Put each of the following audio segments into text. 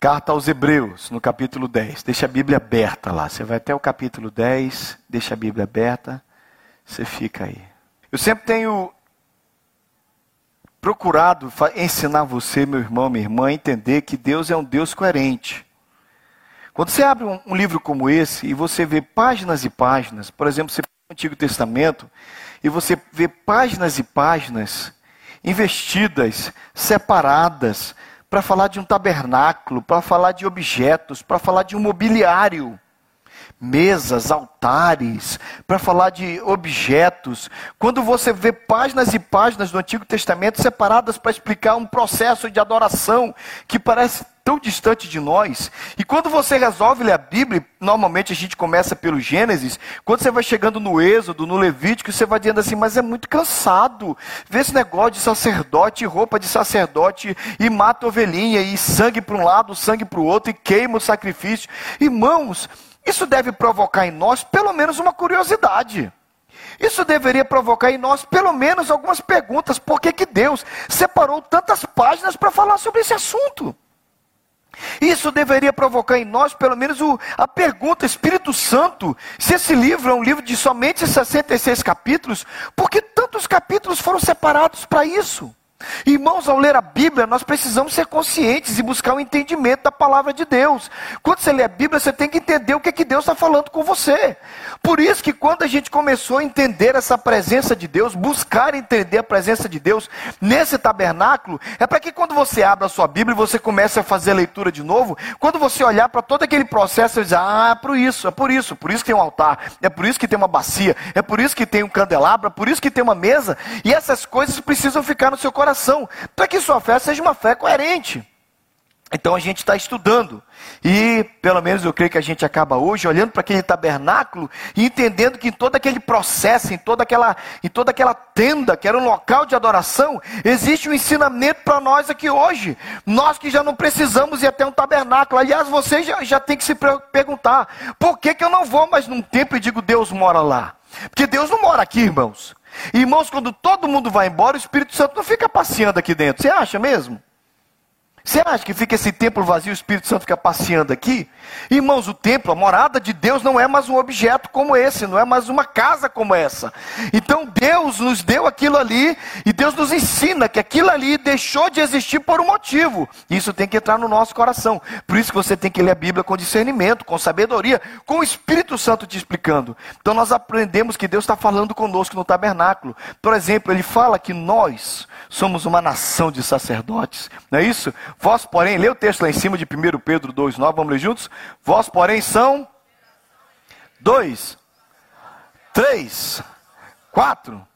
Carta aos Hebreus, no capítulo 10. Deixa a Bíblia aberta lá. Você vai até o capítulo 10, deixa a Bíblia aberta, você fica aí. Eu sempre tenho procurado ensinar você, meu irmão, minha irmã, a entender que Deus é um Deus coerente. Quando você abre um, livro como esse e você vê páginas e páginas, por exemplo, você o Antigo Testamento e você vê páginas e páginas investidas, separadas, para falar de um tabernáculo, para falar de objetos, para falar de um mobiliário, mesas, altares, para falar de objetos. Quando você vê páginas e páginas do Antigo Testamento separadas para explicar um processo de adoração que parece tão distante de nós. E quando você resolve ler a Bíblia, normalmente a gente começa pelo Gênesis, quando você vai chegando no Êxodo, no Levítico, você vai dizendo assim, mas é muito cansado. Ver esse negócio de sacerdote, roupa de sacerdote, e mata ovelhinha, e sangue para um lado, sangue para o outro, e queima o sacrifício. Irmãos, isso deve provocar em nós pelo menos uma curiosidade. Isso deveria provocar em nós pelo menos algumas perguntas. Por que, que Deus separou tantas páginas para falar sobre esse assunto? Isso deveria provocar em nós, pelo menos, o, a pergunta: Espírito Santo, se esse livro é um livro de somente 66 capítulos, por que tantos capítulos foram separados para isso? Irmãos, ao ler a Bíblia, nós precisamos ser conscientes e buscar o um entendimento da palavra de Deus. Quando você lê a Bíblia, você tem que entender o que, é que Deus está falando com você. Por isso que quando a gente começou a entender essa presença de Deus, buscar entender a presença de Deus nesse tabernáculo, é para que quando você abra a sua Bíblia e você comece a fazer a leitura de novo, quando você olhar para todo aquele processo, você diz, ah, é por isso, é por isso, por isso que tem um altar, é por isso que tem uma bacia, é por isso que tem um candelabro, é por isso que tem uma mesa, e essas coisas precisam ficar no seu coração para que sua fé seja uma fé coerente. Então a gente está estudando. E pelo menos eu creio que a gente acaba hoje olhando para aquele tabernáculo e entendendo que em todo aquele processo, em toda aquela, em toda aquela tenda, que era um local de adoração, existe um ensinamento para nós aqui hoje. Nós que já não precisamos ir até um tabernáculo. Aliás, você já, já tem que se perguntar: por que, que eu não vou mais num templo e digo Deus mora lá? Porque Deus não mora aqui, irmãos. Irmãos, quando todo mundo vai embora, o Espírito Santo não fica passeando aqui dentro. Você acha mesmo? Você acha que fica esse templo vazio, o Espírito Santo fica passeando aqui? Irmãos, o templo, a morada de Deus não é mais um objeto como esse, não é mais uma casa como essa. Então Deus nos deu aquilo ali e Deus nos ensina que aquilo ali deixou de existir por um motivo. Isso tem que entrar no nosso coração. Por isso que você tem que ler a Bíblia com discernimento, com sabedoria, com o Espírito Santo te explicando. Então nós aprendemos que Deus está falando conosco no tabernáculo. Por exemplo, ele fala que nós somos uma nação de sacerdotes, não é isso? Vós, porém, lê o texto lá em cima de 1 Pedro 2,9, vamos ler juntos? Vós, porém, são dois, três, quatro.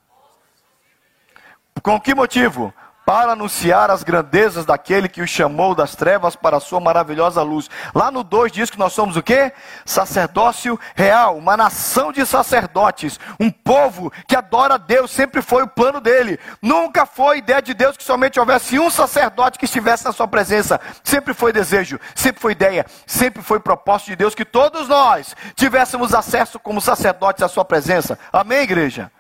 Com que motivo? Para anunciar as grandezas daquele que o chamou das trevas para a sua maravilhosa luz. Lá no 2 diz que nós somos o quê? Sacerdócio real, uma nação de sacerdotes, um povo que adora Deus, sempre foi o plano dele. Nunca foi ideia de Deus que somente houvesse um sacerdote que estivesse na sua presença. Sempre foi desejo, sempre foi ideia, sempre foi propósito de Deus que todos nós tivéssemos acesso como sacerdotes à sua presença. Amém, igreja?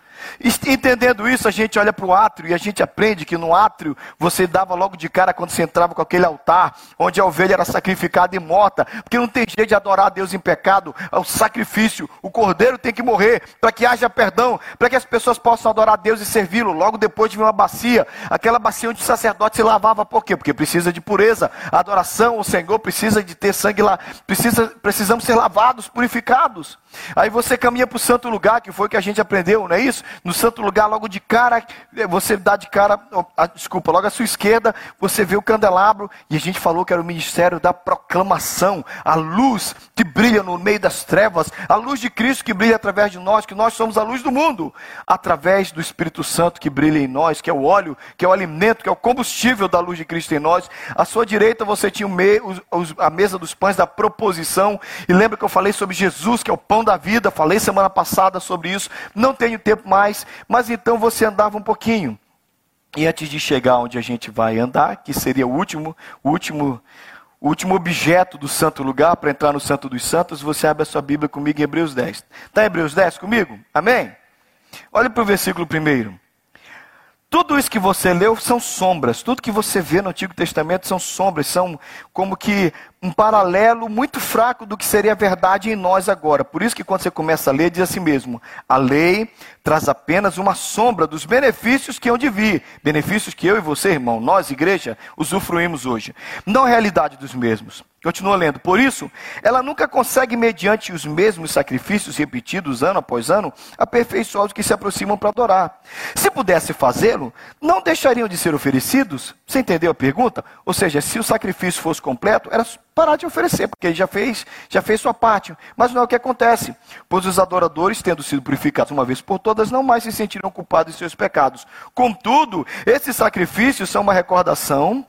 Entendendo isso, a gente olha para o átrio e a gente aprende que no átrio você dava logo de cara quando você entrava com aquele altar, onde a ovelha era sacrificada e morta, porque não tem jeito de adorar a Deus em pecado, é o sacrifício, o cordeiro tem que morrer para que haja perdão, para que as pessoas possam adorar a Deus e servi-lo. Logo depois de uma bacia, aquela bacia onde o sacerdote se lavava, por quê? Porque precisa de pureza, a adoração ao Senhor precisa de ter sangue lá, precisa, precisamos ser lavados, purificados. Aí você caminha para o santo lugar, que foi o que a gente aprendeu, não é isso? No santo lugar, logo de cara, você dá de cara, desculpa, logo à sua esquerda, você vê o candelabro, e a gente falou que era o ministério da proclamação, a luz que brilha no meio das trevas, a luz de Cristo que brilha através de nós, que nós somos a luz do mundo, através do Espírito Santo que brilha em nós, que é o óleo, que é o alimento, que é o combustível da luz de Cristo em nós. À sua direita você tinha a mesa dos pães da proposição, e lembra que eu falei sobre Jesus, que é o pão da vida, falei semana passada sobre isso, não tenho tempo mais, mas então você andava um pouquinho. E antes de chegar onde a gente vai andar, que seria o último, o último, o último objeto do santo lugar para entrar no Santo dos Santos, você abre a sua Bíblia comigo em Hebreus 10. Está em Hebreus 10 comigo? Amém? Olha para o versículo primeiro. Tudo isso que você leu são sombras. Tudo que você vê no Antigo Testamento são sombras, são como que um paralelo muito fraco do que seria a verdade em nós agora. Por isso que quando você começa a ler, diz assim mesmo: a lei traz apenas uma sombra dos benefícios que hão de vir. Benefícios que eu e você, irmão, nós, igreja, usufruímos hoje. Não a realidade dos mesmos. Continua lendo. Por isso, ela nunca consegue, mediante os mesmos sacrifícios repetidos ano após ano, aperfeiçoar os que se aproximam para adorar. Se pudesse fazê-lo, não deixariam de ser oferecidos? Você entendeu a pergunta? Ou seja, se o sacrifício fosse completo, era parar de oferecer, porque ele já fez, já fez sua parte. Mas não é o que acontece, pois os adoradores, tendo sido purificados uma vez por todas, não mais se sentirão culpados de seus pecados. Contudo, esses sacrifícios são uma recordação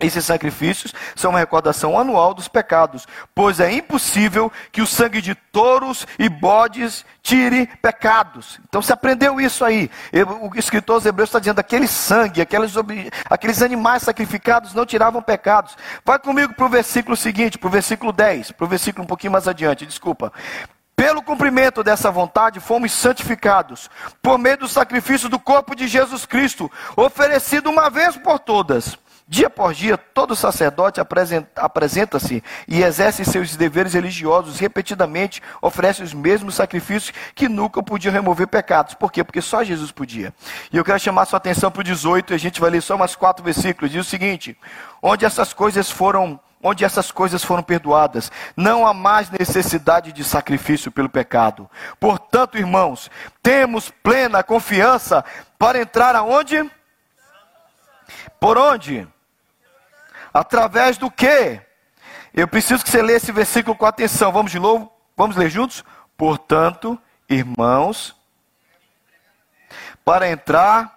esses sacrifícios são uma recordação anual dos pecados, pois é impossível que o sangue de touros e bodes tire pecados. Então você aprendeu isso aí. O escritor aos Hebreus está dizendo: aquele sangue, aqueles, aqueles animais sacrificados não tiravam pecados. Vai comigo para o versículo seguinte, para o versículo 10, para o versículo um pouquinho mais adiante, desculpa. Pelo cumprimento dessa vontade, fomos santificados por meio do sacrifício do corpo de Jesus Cristo, oferecido uma vez por todas. Dia por dia, todo sacerdote apresenta-se e exerce seus deveres religiosos repetidamente, oferece os mesmos sacrifícios que nunca podiam remover pecados. Por quê? Porque só Jesus podia. E eu quero chamar sua atenção para o 18, e a gente vai ler só mais quatro versículos. Diz o seguinte: onde essas coisas foram onde essas coisas foram perdoadas, não há mais necessidade de sacrifício pelo pecado. Portanto, irmãos, temos plena confiança para entrar aonde? Por onde? Através do quê? Eu preciso que você leia esse versículo com atenção. Vamos de novo? Vamos ler juntos? Portanto, irmãos, para entrar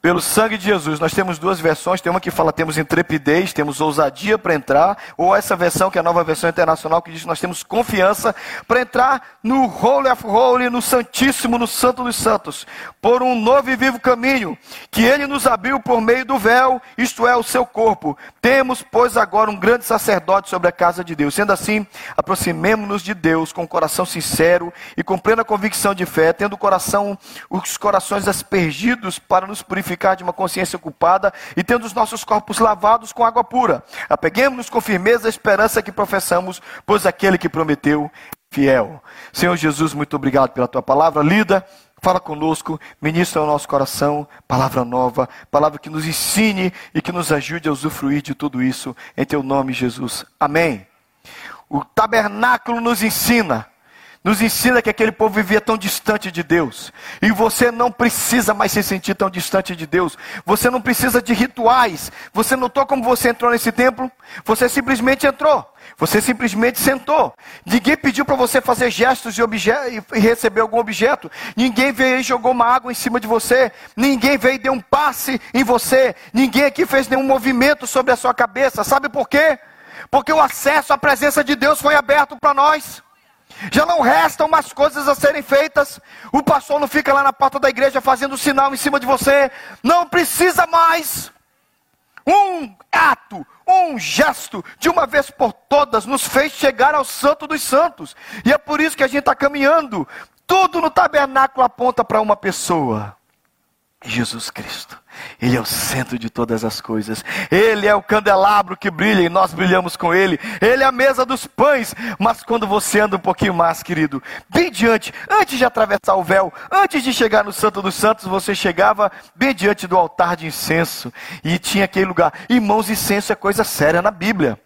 pelo sangue de Jesus. Nós temos duas versões, tem uma que fala temos intrepidez, temos ousadia para entrar, ou essa versão que é a nova versão internacional que diz nós temos confiança para entrar no Holy of Holy, no Santíssimo, no Santo dos Santos, por um novo e vivo caminho que ele nos abriu por meio do véu, isto é, o seu corpo. Temos, pois, agora um grande sacerdote sobre a casa de Deus. Sendo assim, aproximemo-nos de Deus com um coração sincero e com plena convicção de fé, tendo o coração, os corações aspergidos para nos purificar purificar de uma consciência culpada e tendo os nossos corpos lavados com água pura. Apeguemos-nos com firmeza a esperança que professamos, pois aquele que prometeu fiel. Senhor Jesus, muito obrigado pela tua palavra lida. Fala conosco, ministra o nosso coração, palavra nova, palavra que nos ensine e que nos ajude a usufruir de tudo isso. Em teu nome, Jesus. Amém. O tabernáculo nos ensina nos ensina que aquele povo vivia tão distante de Deus. E você não precisa mais se sentir tão distante de Deus. Você não precisa de rituais. Você notou como você entrou nesse templo? Você simplesmente entrou. Você simplesmente sentou. Ninguém pediu para você fazer gestos e, e, receber algum objeto. Ninguém veio e jogou uma água em cima de você. Ninguém veio e deu um passe em você. Ninguém aqui fez nenhum movimento sobre a sua cabeça. Sabe por quê? Porque o acesso à presença de Deus foi aberto para nós. Já não restam mais coisas a serem feitas. O pastor não fica lá na porta da igreja fazendo sinal em cima de você. Não precisa mais. Um ato, um gesto, de uma vez por todas, nos fez chegar ao Santo dos Santos. E é por isso que a gente está caminhando. Tudo no tabernáculo aponta para uma pessoa: Jesus Cristo. Ele é o centro de todas as coisas. Ele é o candelabro que brilha e nós brilhamos com ele. Ele é a mesa dos pães. Mas quando você anda um pouquinho mais, querido, bem diante, antes de atravessar o véu, antes de chegar no Santo dos Santos, você chegava bem diante do altar de incenso e tinha aquele lugar. Irmãos, incenso é coisa séria na Bíblia.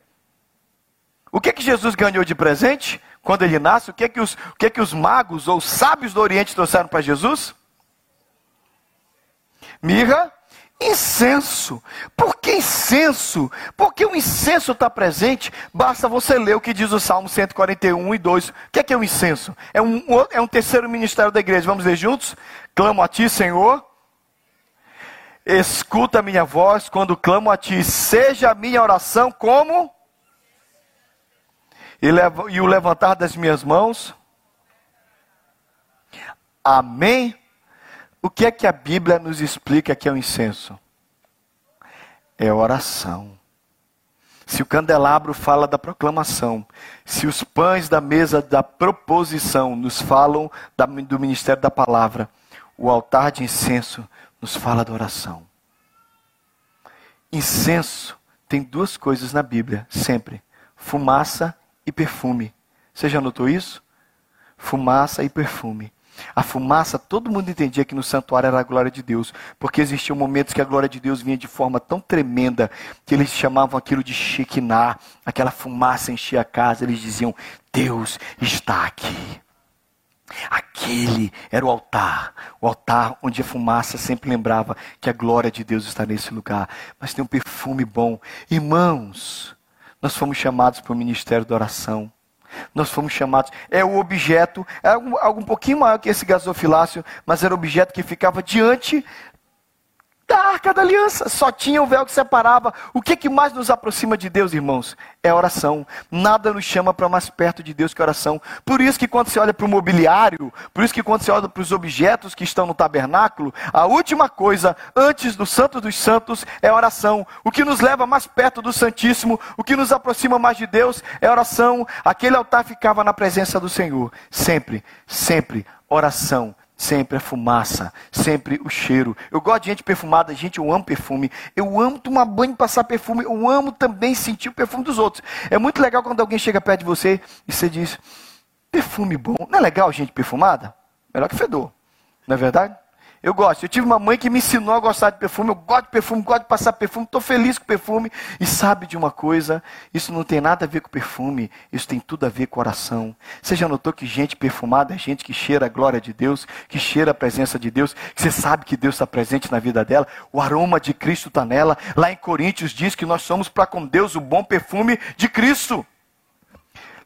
O que que Jesus ganhou de presente quando ele nasce? O que que os, o que que os magos ou sábios do Oriente trouxeram para Jesus? Mirra Incenso. Por que incenso? Porque o incenso está presente, basta você ler o que diz o Salmo 141 e 2. O que é, que é o incenso? É um, é um terceiro ministério da igreja. Vamos ler juntos? Clamo a ti, Senhor. Escuta a minha voz quando clamo a ti. Seja a minha oração como? E, levo, e o levantar das minhas mãos. Amém o que é que a Bíblia nos explica que é o incenso? É oração. Se o candelabro fala da proclamação, se os pães da mesa da proposição nos falam do ministério da palavra, o altar de incenso nos fala da oração. Incenso tem duas coisas na Bíblia, sempre: fumaça e perfume. Você já notou isso? Fumaça e perfume. A fumaça, todo mundo entendia que no santuário era a glória de Deus, porque existiam momentos que a glória de Deus vinha de forma tão tremenda que eles chamavam aquilo de Shekinah, aquela fumaça enchia a casa, eles diziam: Deus está aqui. Aquele era o altar, o altar onde a fumaça sempre lembrava que a glória de Deus está nesse lugar. Mas tem um perfume bom. Irmãos, nós fomos chamados para o ministério da oração. Nós fomos chamados. É o objeto, é algo, algo um pouquinho maior que esse gasofilácio, mas era o objeto que ficava diante da arca da aliança. Só tinha o véu que separava. O que, que mais nos aproxima de Deus, irmãos? É a oração. Nada nos chama para mais perto de Deus que a oração. Por isso que quando você olha para o mobiliário, por isso que quando você olha para os objetos que estão no tabernáculo, a última coisa antes do Santo dos Santos é a oração. O que nos leva mais perto do Santíssimo, o que nos aproxima mais de Deus é a oração. Aquele altar ficava na presença do Senhor. Sempre, sempre, oração sempre a fumaça, sempre o cheiro. Eu gosto de gente perfumada, gente, eu amo perfume. Eu amo tomar banho e passar perfume. Eu amo também sentir o perfume dos outros. É muito legal quando alguém chega perto de você e você diz: perfume bom. Não é legal gente perfumada? Melhor que fedor, não é verdade? Eu gosto. Eu tive uma mãe que me ensinou a gostar de perfume. Eu gosto de perfume, gosto de passar perfume. Estou feliz com perfume. E sabe de uma coisa? Isso não tem nada a ver com perfume. Isso tem tudo a ver com oração. Você já notou que gente perfumada é gente que cheira a glória de Deus, que cheira a presença de Deus, que você sabe que Deus está presente na vida dela? O aroma de Cristo está nela. Lá em Coríntios diz que nós somos para com Deus o bom perfume de Cristo.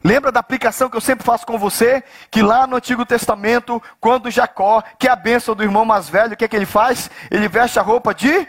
Lembra da aplicação que eu sempre faço com você? Que lá no Antigo Testamento, quando Jacó, que é a bênção do irmão mais velho, o que é que ele faz? Ele veste a roupa de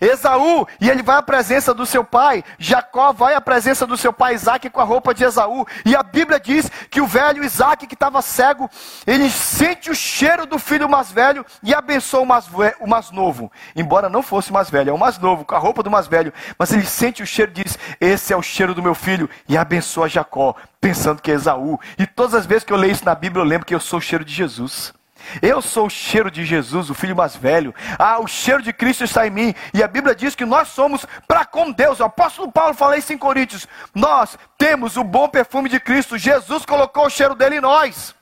Esaú, e ele vai à presença do seu pai. Jacó vai à presença do seu pai Isaac com a roupa de Esaú. E a Bíblia diz que o velho Isaac, que estava cego, ele sente o cheiro do filho mais velho e abençoa o mais, o mais novo. Embora não fosse mais velho, é o mais novo, com a roupa do mais velho. Mas ele sente o cheiro e diz: Esse é o cheiro do meu filho. E abençoa Jacó, pensando que é Esaú. E todas as vezes que eu leio isso na Bíblia, eu lembro que eu sou o cheiro de Jesus. Eu sou o cheiro de Jesus, o filho mais velho. Ah, o cheiro de Cristo está em mim. E a Bíblia diz que nós somos para com Deus. O apóstolo Paulo fala isso em Coríntios. Nós temos o bom perfume de Cristo. Jesus colocou o cheiro dele em nós.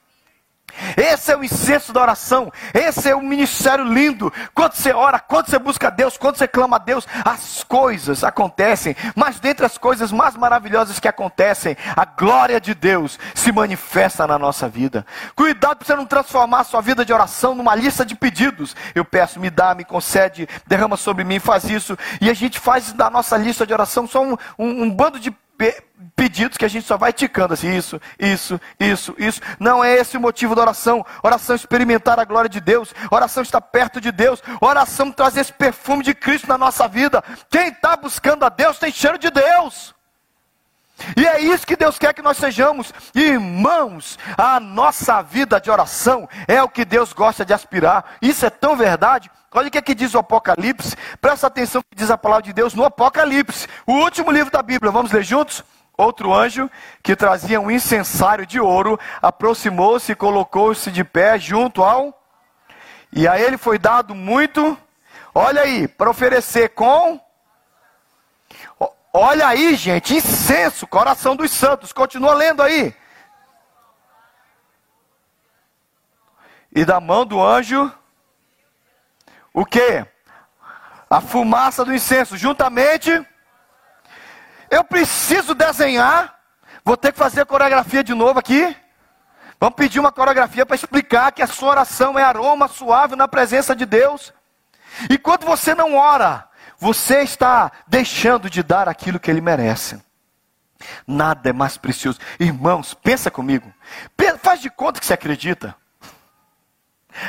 Esse é o incenso da oração. Esse é o ministério lindo. Quando você ora, quando você busca Deus, quando você clama a Deus, as coisas acontecem. Mas dentre as coisas mais maravilhosas que acontecem, a glória de Deus se manifesta na nossa vida. Cuidado para você não transformar a sua vida de oração numa lista de pedidos. Eu peço, me dá, me concede, derrama sobre mim, faz isso. E a gente faz da nossa lista de oração só um, um, um bando de pedidos que a gente só vai ticando assim, isso, isso, isso, isso. Não é esse o motivo da oração. Oração é experimentar a glória de Deus. Oração está perto de Deus. Oração traz esse perfume de Cristo na nossa vida. Quem está buscando a Deus tem cheiro de Deus. E é isso que Deus quer que nós sejamos, irmãos. A nossa vida de oração é o que Deus gosta de aspirar. Isso é tão verdade. Olha o que, é que diz o Apocalipse. Presta atenção que diz a palavra de Deus no Apocalipse, o último livro da Bíblia. Vamos ler juntos? Outro anjo, que trazia um incensário de ouro, aproximou-se e colocou-se de pé junto ao. E a ele foi dado muito, olha aí, para oferecer com. Olha aí, gente, incenso, coração dos santos. Continua lendo aí. E da mão do anjo, o que? A fumaça do incenso, juntamente eu preciso desenhar. Vou ter que fazer a coreografia de novo aqui. Vamos pedir uma coreografia para explicar que a sua oração é aroma suave na presença de Deus. E quando você não ora, você está deixando de dar aquilo que Ele merece. Nada é mais precioso. Irmãos, pensa comigo. Faz de conta que você acredita.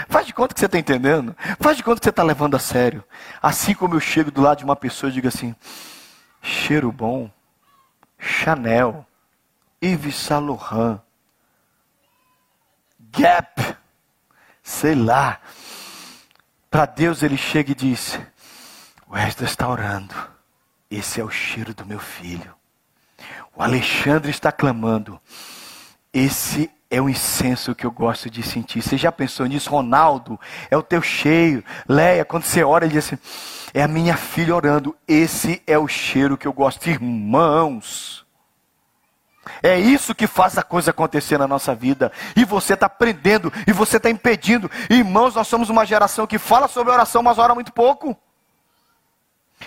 Faz de conta que você está entendendo. Faz de conta que você está levando a sério. Assim como eu chego do lado de uma pessoa e digo assim: cheiro bom, Chanel, Yves Saint Laurent, Gap, sei lá. Para Deus ele chega e diz: O Wesley está orando. Esse é o cheiro do meu filho. O Alexandre está clamando. Esse é o incenso que eu gosto de sentir. Você já pensou nisso? Ronaldo, é o teu cheio. Leia, quando você ora, ele diz assim: é a minha filha orando. Esse é o cheiro que eu gosto. Irmãos, é isso que faz a coisa acontecer na nossa vida. E você está prendendo, e você está impedindo. Irmãos, nós somos uma geração que fala sobre oração, mas ora muito pouco.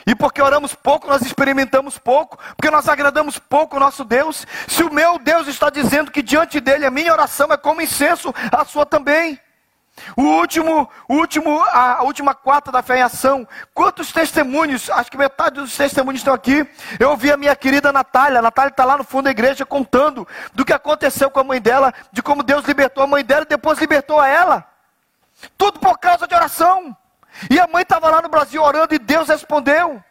E porque oramos pouco, nós experimentamos pouco, porque nós agradamos pouco o nosso Deus. Se o meu Deus está dizendo que diante dele a minha oração é como incenso, a sua também. O último, o último, a última quarta da fé em ação. Quantos testemunhos? Acho que metade dos testemunhos estão aqui. Eu ouvi a minha querida Natália. A Natália está lá no fundo da igreja contando do que aconteceu com a mãe dela, de como Deus libertou a mãe dela e depois libertou a ela. Tudo por causa de oração. E a mãe estava lá no Brasil orando e Deus respondeu.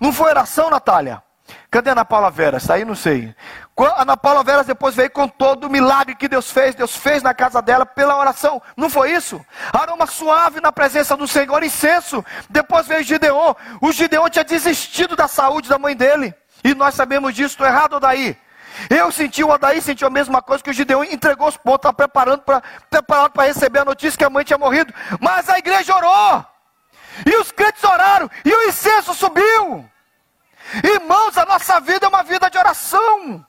Não foi oração, Natália? Cadê a Ana Paula Veras? Aí, não sei. A Ana Paula Veras depois veio com todo o milagre que Deus fez. Deus fez na casa dela pela oração. Não foi isso? Aroma suave na presença do Senhor, incenso. Depois veio Gideon. O Gideon tinha desistido da saúde da mãe dele. E nós sabemos disso. Estou errado, daí? Eu senti, o Odaí sentiu a mesma coisa que o Gideão entregou os pontos, estava preparando para preparado para receber a notícia que a mãe tinha morrido. Mas a igreja orou. E os crentes oraram. E o incenso subiu. Irmãos, a nossa vida é uma vida de oração.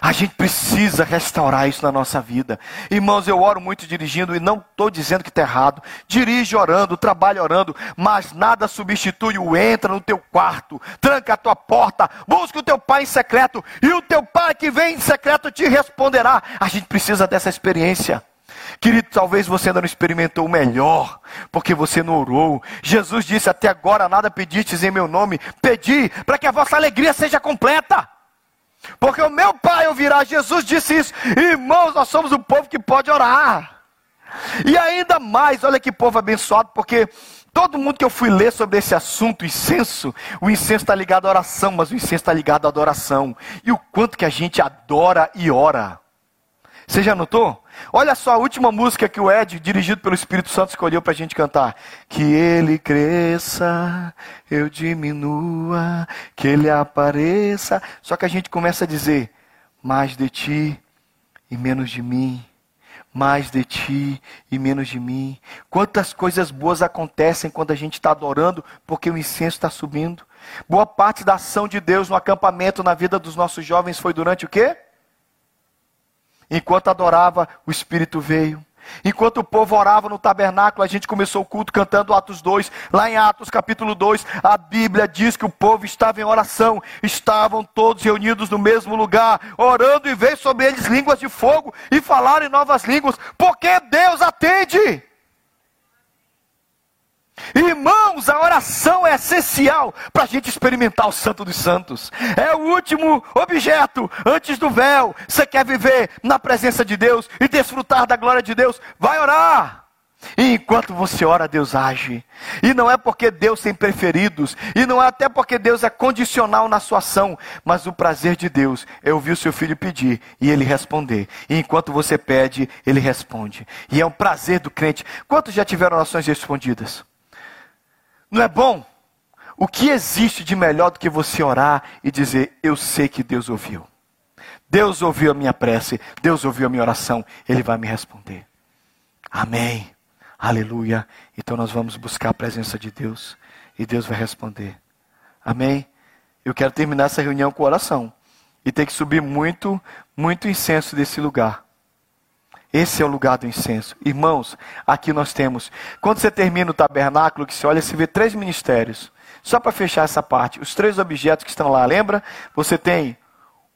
A gente precisa restaurar isso na nossa vida. Irmãos, eu oro muito dirigindo e não estou dizendo que está errado. Dirige orando, trabalha orando, mas nada substitui o entra no teu quarto, tranca a tua porta, busca o teu pai em secreto e o teu pai que vem em secreto te responderá. A gente precisa dessa experiência. Querido, talvez você ainda não experimentou o melhor, porque você não orou. Jesus disse: Até agora nada pedistes em meu nome, pedi para que a vossa alegria seja completa. Porque o meu pai ouvirá. Jesus disse isso. Irmãos, nós somos um povo que pode orar. E ainda mais, olha que povo abençoado, porque todo mundo que eu fui ler sobre esse assunto, incenso, o incenso está ligado à oração, mas o incenso está ligado à adoração. E o quanto que a gente adora e ora. Você já notou? Olha só a última música que o Ed, dirigido pelo Espírito Santo, escolheu para a gente cantar. Que ele cresça, eu diminua, que ele apareça. Só que a gente começa a dizer: mais de ti e menos de mim. Mais de ti e menos de mim. Quantas coisas boas acontecem quando a gente está adorando, porque o incenso está subindo. Boa parte da ação de Deus no acampamento, na vida dos nossos jovens, foi durante o quê? Enquanto adorava, o Espírito veio. Enquanto o povo orava no tabernáculo, a gente começou o culto cantando Atos 2. Lá em Atos capítulo 2, a Bíblia diz que o povo estava em oração, estavam todos reunidos no mesmo lugar, orando e veio sobre eles línguas de fogo e falaram em novas línguas, porque Deus atende. Irmãos, a oração é essencial para a gente experimentar o Santo dos Santos. É o último objeto antes do véu. Você quer viver na presença de Deus e desfrutar da glória de Deus? Vai orar. E enquanto você ora, Deus age. E não é porque Deus tem preferidos, e não é até porque Deus é condicional na sua ação, mas o prazer de Deus é ouvir o seu filho pedir e ele responder. E enquanto você pede, ele responde. E é um prazer do crente. Quantos já tiveram orações respondidas? Não é bom? O que existe de melhor do que você orar e dizer: Eu sei que Deus ouviu. Deus ouviu a minha prece, Deus ouviu a minha oração, Ele vai me responder. Amém. Aleluia. Então nós vamos buscar a presença de Deus e Deus vai responder. Amém. Eu quero terminar essa reunião com oração. E tem que subir muito, muito incenso desse lugar. Esse é o lugar do incenso. Irmãos, aqui nós temos. Quando você termina o tabernáculo, que você olha, você vê três ministérios. Só para fechar essa parte, os três objetos que estão lá, lembra? Você tem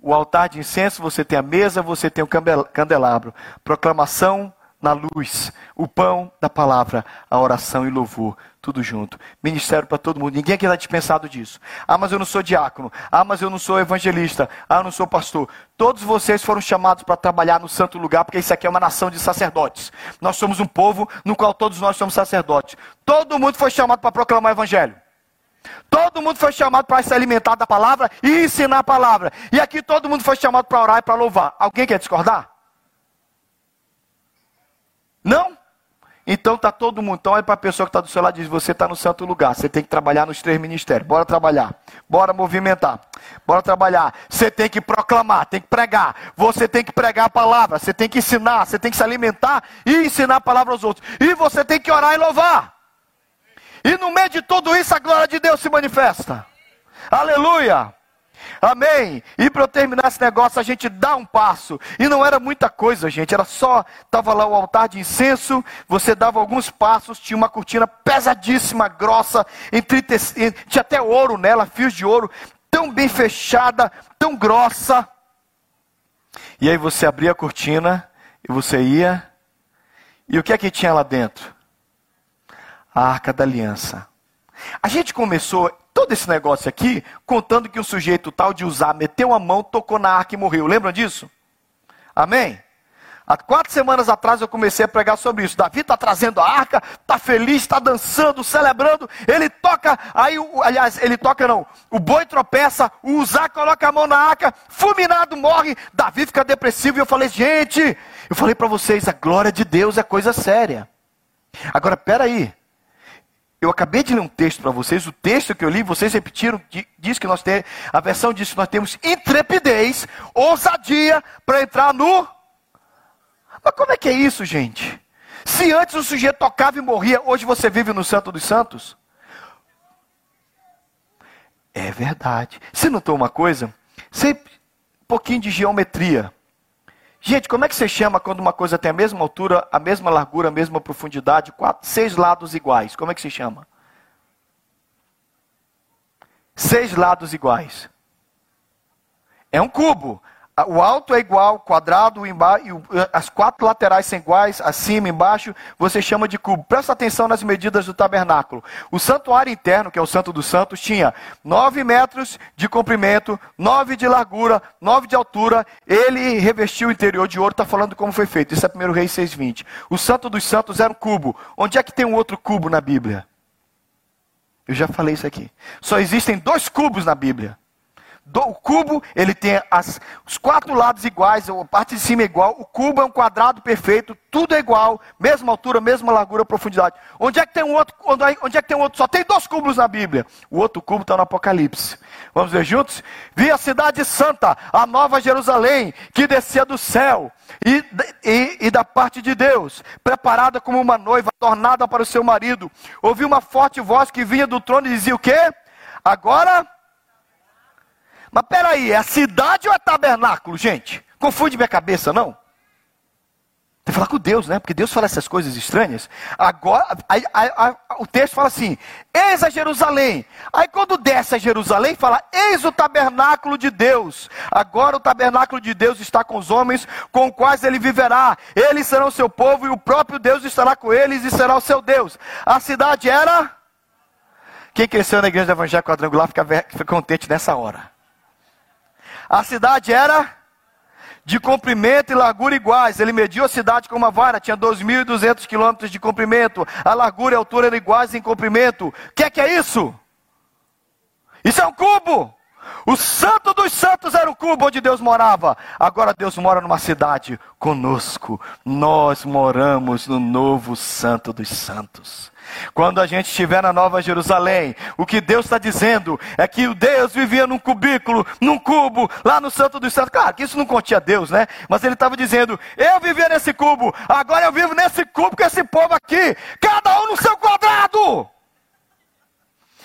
o altar de incenso, você tem a mesa, você tem o candelabro. Proclamação na luz, o pão da palavra, a oração e louvor, tudo junto. Ministério para todo mundo. Ninguém aqui está dispensado disso. Ah, mas eu não sou diácono. Ah, mas eu não sou evangelista. Ah, eu não sou pastor. Todos vocês foram chamados para trabalhar no santo lugar, porque isso aqui é uma nação de sacerdotes. Nós somos um povo no qual todos nós somos sacerdotes. Todo mundo foi chamado para proclamar o evangelho. Todo mundo foi chamado para se alimentar da palavra e ensinar a palavra. E aqui todo mundo foi chamado para orar e para louvar. Alguém quer discordar? Não? Então tá todo mundo. Então olha para a pessoa que está do seu lado e diz: Você está no santo lugar. Você tem que trabalhar nos três ministérios. Bora trabalhar. Bora movimentar. Bora trabalhar. Você tem que proclamar, tem que pregar. Você tem que pregar a palavra. Você tem que ensinar. Você tem que se alimentar e ensinar a palavra aos outros. E você tem que orar e louvar. E no meio de tudo isso, a glória de Deus se manifesta. Aleluia. Amém. E para eu terminar esse negócio, a gente dá um passo. E não era muita coisa, gente. Era só, estava lá o altar de incenso, você dava alguns passos, tinha uma cortina pesadíssima, grossa, tinha até ouro nela, fios de ouro, tão bem fechada, tão grossa. E aí você abria a cortina e você ia. E o que é que tinha lá dentro? A arca da aliança. A gente começou todo esse negócio aqui, contando que um sujeito tal de usar, meteu a mão, tocou na arca e morreu. Lembram disso? Amém? Há quatro semanas atrás eu comecei a pregar sobre isso. Davi está trazendo a arca, está feliz, está dançando, celebrando. Ele toca, aí, aliás, ele toca não. O boi tropeça, o Uzá coloca a mão na arca, fulminado morre. Davi fica depressivo e eu falei, gente, eu falei para vocês, a glória de Deus é coisa séria. Agora, peraí. Eu acabei de ler um texto para vocês, o texto que eu li, vocês repetiram, diz que nós temos, a versão diz que nós temos intrepidez, ousadia para entrar no. Mas como é que é isso, gente? Se antes o sujeito tocava e morria, hoje você vive no Santo dos Santos? É verdade. Você notou uma coisa? Sei um pouquinho de geometria. Gente, como é que você chama quando uma coisa tem a mesma altura, a mesma largura, a mesma profundidade, quatro, seis lados iguais? Como é que se chama? Seis lados iguais. É um cubo. O alto é igual, quadrado, embaixo, as quatro laterais são iguais, acima, embaixo, você chama de cubo. Presta atenção nas medidas do tabernáculo. O santuário interno, que é o Santo dos Santos, tinha nove metros de comprimento, nove de largura, nove de altura. Ele revestiu o interior de ouro, está falando como foi feito. Isso é 1 Reis 6,20. O Santo dos Santos era um cubo. Onde é que tem um outro cubo na Bíblia? Eu já falei isso aqui. Só existem dois cubos na Bíblia. Do, o cubo, ele tem as, os quatro lados iguais, a parte de cima é igual. O cubo é um quadrado perfeito, tudo é igual, mesma altura, mesma largura, profundidade. Onde é que tem um outro? Onde, onde é que tem um outro? Só tem dois cubos na Bíblia. O outro cubo está no Apocalipse. Vamos ver juntos? Vi a cidade santa, a nova Jerusalém, que descia do céu e, e, e da parte de Deus, preparada como uma noiva, tornada para o seu marido. Ouvi uma forte voz que vinha do trono e dizia o quê? Agora mas peraí, é a cidade ou é tabernáculo, gente? Confunde minha cabeça, não? Tem que falar com Deus, né? Porque Deus fala essas coisas estranhas. Agora, a, a, a, o texto fala assim: Eis a Jerusalém. Aí quando desce a Jerusalém, fala: Eis o tabernáculo de Deus. Agora o tabernáculo de Deus está com os homens, com os quais ele viverá. Eles serão seu povo e o próprio Deus estará com eles e será o seu Deus. A cidade era. Quem cresceu na igreja evangélica quadrangular fica, fica contente nessa hora. A cidade era de comprimento e largura iguais. Ele mediu a cidade com uma vara, tinha 2.200 quilômetros de comprimento. A largura e a altura eram iguais em comprimento. O que é que é isso? Isso é um cubo. O santo dos santos era o cubo onde Deus morava. Agora Deus mora numa cidade conosco. Nós moramos no novo santo dos santos. Quando a gente estiver na Nova Jerusalém, o que Deus está dizendo é que o Deus vivia num cubículo, num cubo, lá no Santo dos Santos. Claro que isso não continha Deus, né? Mas ele estava dizendo: eu vivia nesse cubo, agora eu vivo nesse cubo com esse povo aqui, cada um no seu quadrado.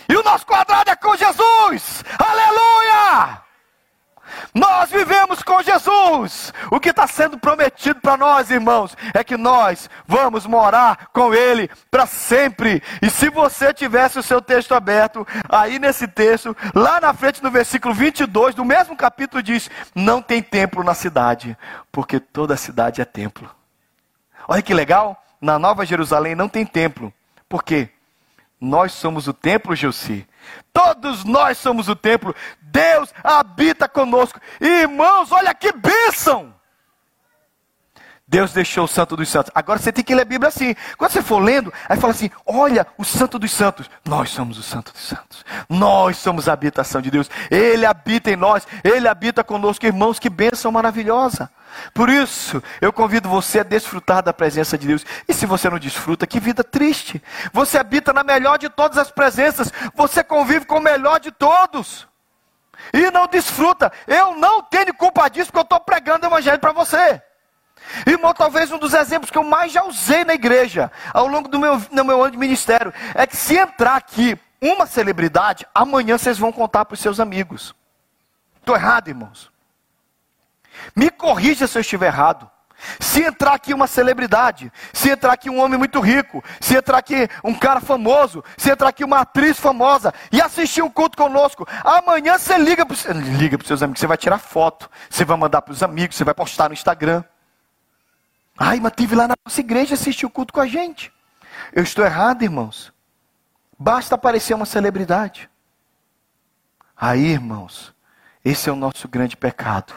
E o nosso quadrado é com Jesus. Aleluia! Nós vivemos com Jesus. O que está sendo prometido para nós, irmãos, é que nós vamos morar com Ele para sempre. E se você tivesse o seu texto aberto, aí nesse texto, lá na frente no versículo 22 do mesmo capítulo, diz: Não tem templo na cidade, porque toda cidade é templo. Olha que legal, na Nova Jerusalém não tem templo. Por quê? Nós somos o templo, Geuci. Todos nós somos o templo. Deus habita conosco. Irmãos, olha que bênção! Deus deixou o Santo dos Santos. Agora você tem que ler a Bíblia assim. Quando você for lendo, aí fala assim: olha, o Santo dos Santos. Nós somos o Santo dos Santos. Nós somos a habitação de Deus. Ele habita em nós. Ele habita conosco, irmãos. Que bênção maravilhosa. Por isso, eu convido você a desfrutar da presença de Deus. E se você não desfruta, que vida triste. Você habita na melhor de todas as presenças. Você convive com o melhor de todos. E não desfruta. Eu não tenho culpa disso porque eu estou pregando o Evangelho para você. Irmão, talvez um dos exemplos que eu mais já usei na igreja, ao longo do meu, do meu ano de ministério, é que se entrar aqui uma celebridade, amanhã vocês vão contar para os seus amigos. Estou errado, irmãos? Me corrija se eu estiver errado. Se entrar aqui uma celebridade, se entrar aqui um homem muito rico, se entrar aqui um cara famoso, se entrar aqui uma atriz famosa e assistir um culto conosco, amanhã você liga para os seus amigos, você vai tirar foto, você vai mandar para os amigos, você vai postar no Instagram. Ai, mas tive lá na nossa igreja assistir o culto com a gente. Eu estou errado, irmãos. Basta aparecer uma celebridade. Aí, irmãos, esse é o nosso grande pecado.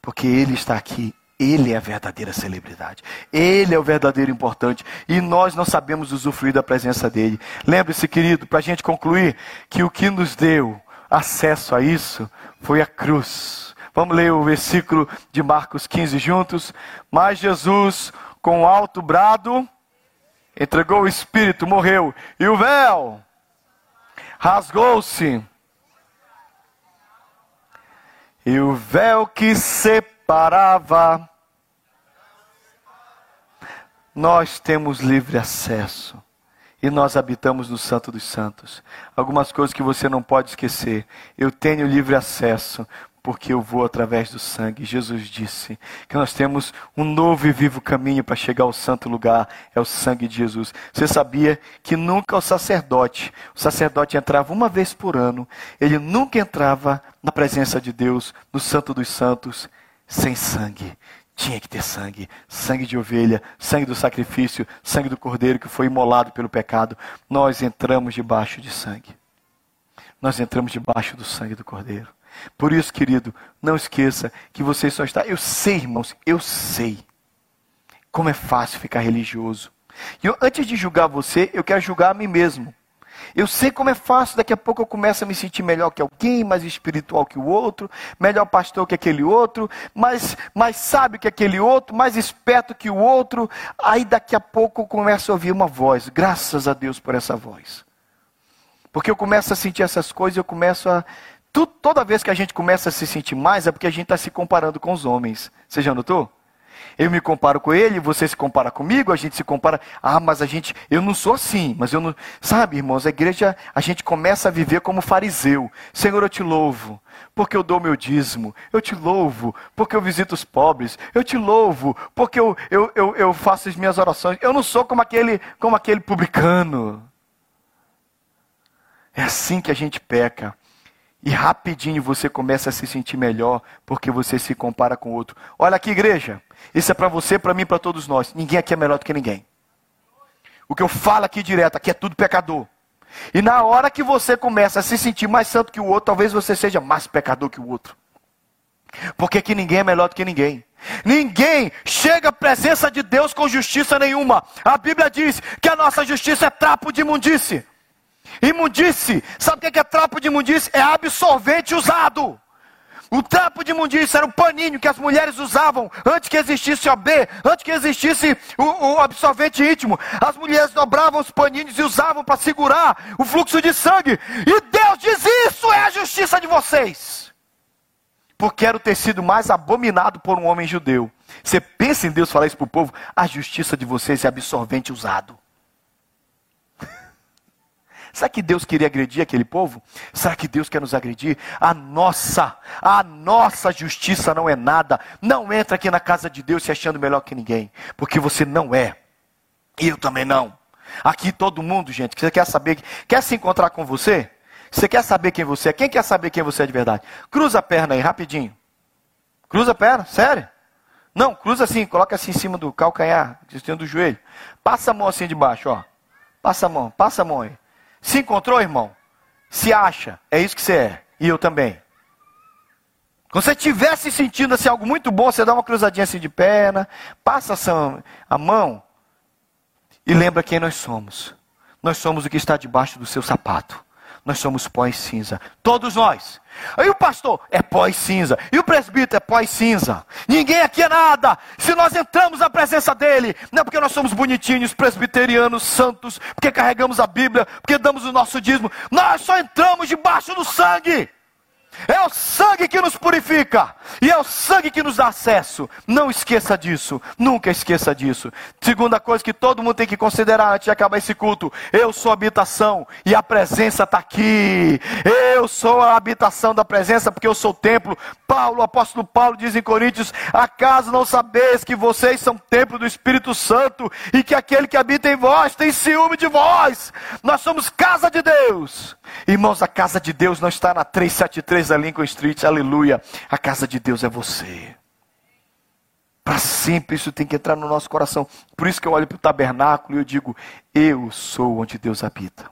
Porque ele está aqui, ele é a verdadeira celebridade. Ele é o verdadeiro importante. E nós não sabemos usufruir da presença dele. Lembre-se, querido, para a gente concluir, que o que nos deu acesso a isso foi a cruz. Vamos ler o versículo de Marcos 15 juntos. Mas Jesus, com alto brado, entregou o espírito, morreu, e o véu rasgou-se. E o véu que separava, nós temos livre acesso. E nós habitamos no Santo dos Santos. Algumas coisas que você não pode esquecer. Eu tenho livre acesso, porque eu vou através do sangue. Jesus disse que nós temos um novo e vivo caminho para chegar ao santo lugar, é o sangue de Jesus. Você sabia que nunca o sacerdote, o sacerdote entrava uma vez por ano, ele nunca entrava na presença de Deus, no santo dos santos, sem sangue. Tinha que ter sangue, sangue de ovelha, sangue do sacrifício, sangue do cordeiro que foi imolado pelo pecado. Nós entramos debaixo de sangue. Nós entramos debaixo do sangue do cordeiro. Por isso, querido, não esqueça que você só está. Eu sei, irmãos, eu sei como é fácil ficar religioso. E eu, antes de julgar você, eu quero julgar a mim mesmo. Eu sei como é fácil, daqui a pouco eu começo a me sentir melhor que alguém, mais espiritual que o outro, melhor pastor que aquele outro, mais, mais sábio que aquele outro, mais esperto que o outro. Aí daqui a pouco eu começo a ouvir uma voz, graças a Deus por essa voz. Porque eu começo a sentir essas coisas, eu começo a tu, toda vez que a gente começa a se sentir mais, é porque a gente está se comparando com os homens. Você já notou? Eu me comparo com ele, você se compara comigo, a gente se compara. Ah, mas a gente, eu não sou assim, mas eu não. Sabe, irmãos, a igreja, a gente começa a viver como fariseu. Senhor, eu te louvo, porque eu dou meu dízimo. Eu te louvo, porque eu visito os pobres. Eu te louvo, porque eu, eu, eu, eu faço as minhas orações. Eu não sou como aquele, como aquele publicano. É assim que a gente peca. E rapidinho você começa a se sentir melhor porque você se compara com o outro. Olha aqui, igreja. Isso é para você, para mim, para todos nós. Ninguém aqui é melhor do que ninguém. O que eu falo aqui direto, aqui é tudo pecador. E na hora que você começa a se sentir mais santo que o outro, talvez você seja mais pecador que o outro. Porque aqui ninguém é melhor do que ninguém. Ninguém chega à presença de Deus com justiça nenhuma. A Bíblia diz que a nossa justiça é trapo de imundície. Imundice, sabe o que é trapo de imundice? É absorvente usado. O trapo de imundície era o paninho que as mulheres usavam antes que existisse o B, antes que existisse o, o absorvente íntimo. As mulheres dobravam os paninhos e usavam para segurar o fluxo de sangue. E Deus diz: Isso é a justiça de vocês. Porque era o tecido mais abominado por um homem judeu. Você pensa em Deus falar isso para o povo? A justiça de vocês é absorvente usado. Será que Deus queria agredir aquele povo? Será que Deus quer nos agredir? A nossa, a nossa justiça não é nada. Não entra aqui na casa de Deus se achando melhor que ninguém, porque você não é. E eu também não. Aqui todo mundo, gente, que você quer saber, quer se encontrar com você? Você quer saber quem você é? Quem quer saber quem você é de verdade? Cruza a perna aí, rapidinho. Cruza a perna, sério? Não, cruza assim, coloca assim em cima do calcanhar, destino do joelho. Passa a mão assim de baixo, ó. Passa a mão, passa a mão aí. Se encontrou, irmão? Se acha, é isso que você é. E eu também. Quando você estiver se sentindo assim, algo muito bom, você dá uma cruzadinha assim de perna, passa a mão e lembra quem nós somos. Nós somos o que está debaixo do seu sapato. Nós somos pó e cinza. Todos nós. Aí o pastor é pó e cinza. E o presbítero é pó e cinza. Ninguém aqui é nada. Se nós entramos na presença dele, não é porque nós somos bonitinhos, presbiterianos, santos, porque carregamos a Bíblia, porque damos o nosso dízimo. Nós só entramos debaixo do sangue. É o sangue que nos purifica. E é o sangue que nos dá acesso. Não esqueça disso. Nunca esqueça disso. Segunda coisa que todo mundo tem que considerar antes de acabar esse culto: eu sou habitação e a presença está aqui. Eu sou a habitação da presença porque eu sou o templo. Paulo, o apóstolo Paulo, diz em Coríntios: acaso não sabeis que vocês são templo do Espírito Santo e que aquele que habita em vós tem ciúme de vós? Nós somos casa de Deus. Irmãos, a casa de Deus não está na 373 da Lincoln Street, aleluia. A casa de Deus é você. Para sempre isso tem que entrar no nosso coração. Por isso que eu olho para o tabernáculo e eu digo: Eu sou onde Deus habita.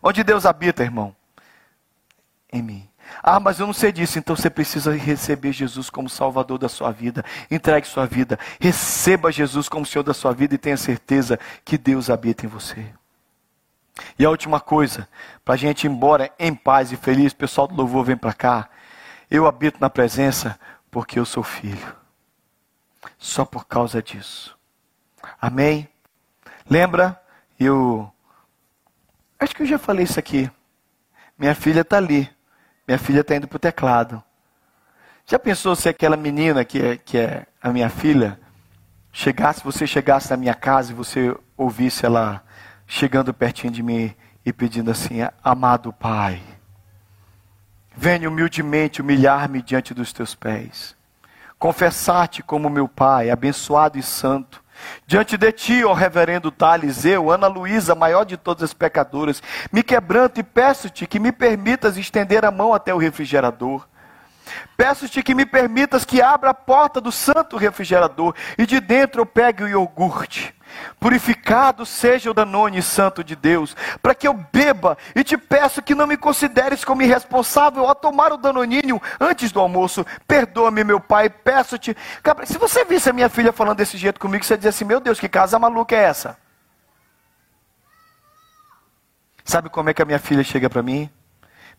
Onde Deus habita, irmão? Em mim. Ah, mas eu não sei disso, então você precisa receber Jesus como Salvador da sua vida. Entregue sua vida. Receba Jesus como Senhor da sua vida e tenha certeza que Deus habita em você. E a última coisa, para a gente ir embora em paz e feliz, pessoal do louvor vem para cá. Eu habito na presença porque eu sou filho. Só por causa disso. Amém? Lembra? Eu. Acho que eu já falei isso aqui. Minha filha está ali. Minha filha está indo para o teclado. Já pensou se aquela menina que é, que é a minha filha chegasse, você chegasse na minha casa e você ouvisse ela chegando pertinho de mim e pedindo assim: Amado Pai, venha humildemente humilhar-me diante dos teus pés, confessar-te como meu Pai, abençoado e santo. Diante de ti, ó reverendo Tales, eu, Ana Luísa, maior de todas as pecadoras, me quebranto e peço-te que me permitas estender a mão até o refrigerador. Peço-te que me permitas que abra a porta do santo refrigerador e de dentro eu pegue o iogurte Purificado seja o Danone Santo de Deus, para que eu beba, e te peço que não me consideres como irresponsável ao tomar o Danoninho antes do almoço. Perdoa-me, meu pai, peço-te. Se você visse a minha filha falando desse jeito comigo, você dizer assim: Meu Deus, que casa maluca é essa? Sabe como é que a minha filha chega para mim?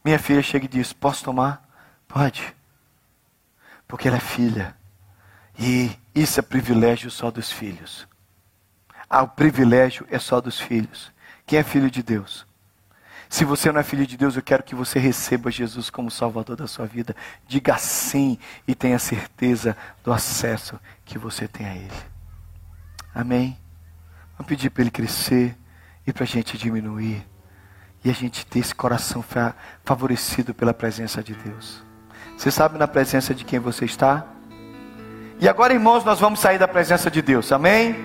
Minha filha chega e diz: Posso tomar? Pode. Porque ela é filha. E isso é privilégio só dos filhos. Ah, o privilégio é só dos filhos. Quem é filho de Deus? Se você não é filho de Deus, eu quero que você receba Jesus como Salvador da sua vida. Diga sim e tenha certeza do acesso que você tem a Ele. Amém? Vamos pedir para Ele crescer e para a gente diminuir. E a gente ter esse coração favorecido pela presença de Deus. Você sabe na presença de quem você está? E agora, irmãos, nós vamos sair da presença de Deus. Amém?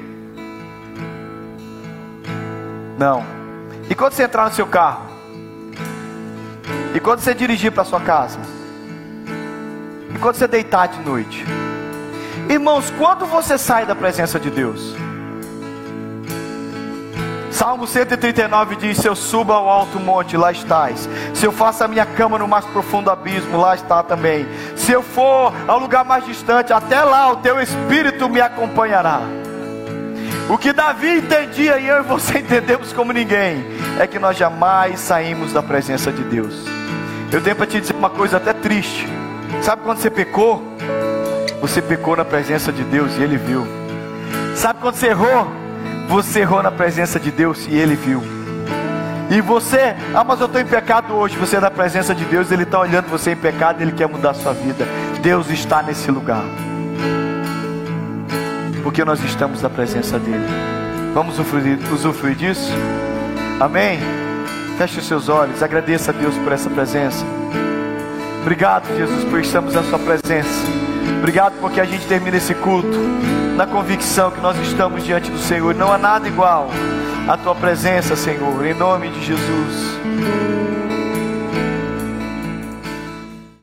Não. E quando você entrar no seu carro? E quando você dirigir para sua casa? E quando você deitar de noite? Irmãos, quando você sai da presença de Deus? Salmo 139 diz: Se eu suba ao alto monte, lá estás. Se eu faço a minha cama no mais profundo abismo, lá está também. Se eu for ao lugar mais distante, até lá o teu espírito me acompanhará. O que Davi entendia e eu e você entendemos como ninguém é que nós jamais saímos da presença de Deus. Eu tenho para te dizer uma coisa até triste. Sabe quando você pecou? Você pecou na presença de Deus e Ele viu. Sabe quando você errou? Você errou na presença de Deus e Ele viu. E você, ah, mas eu estou em pecado hoje. Você é na presença de Deus, Ele está olhando você em pecado, Ele quer mudar a sua vida. Deus está nesse lugar porque nós estamos na presença dEle. Vamos usufruir, usufruir disso? Amém? Feche os seus olhos, agradeça a Deus por essa presença. Obrigado, Jesus, por estarmos na Sua presença. Obrigado porque a gente termina esse culto na convicção que nós estamos diante do Senhor. Não há nada igual à Tua presença, Senhor, em nome de Jesus.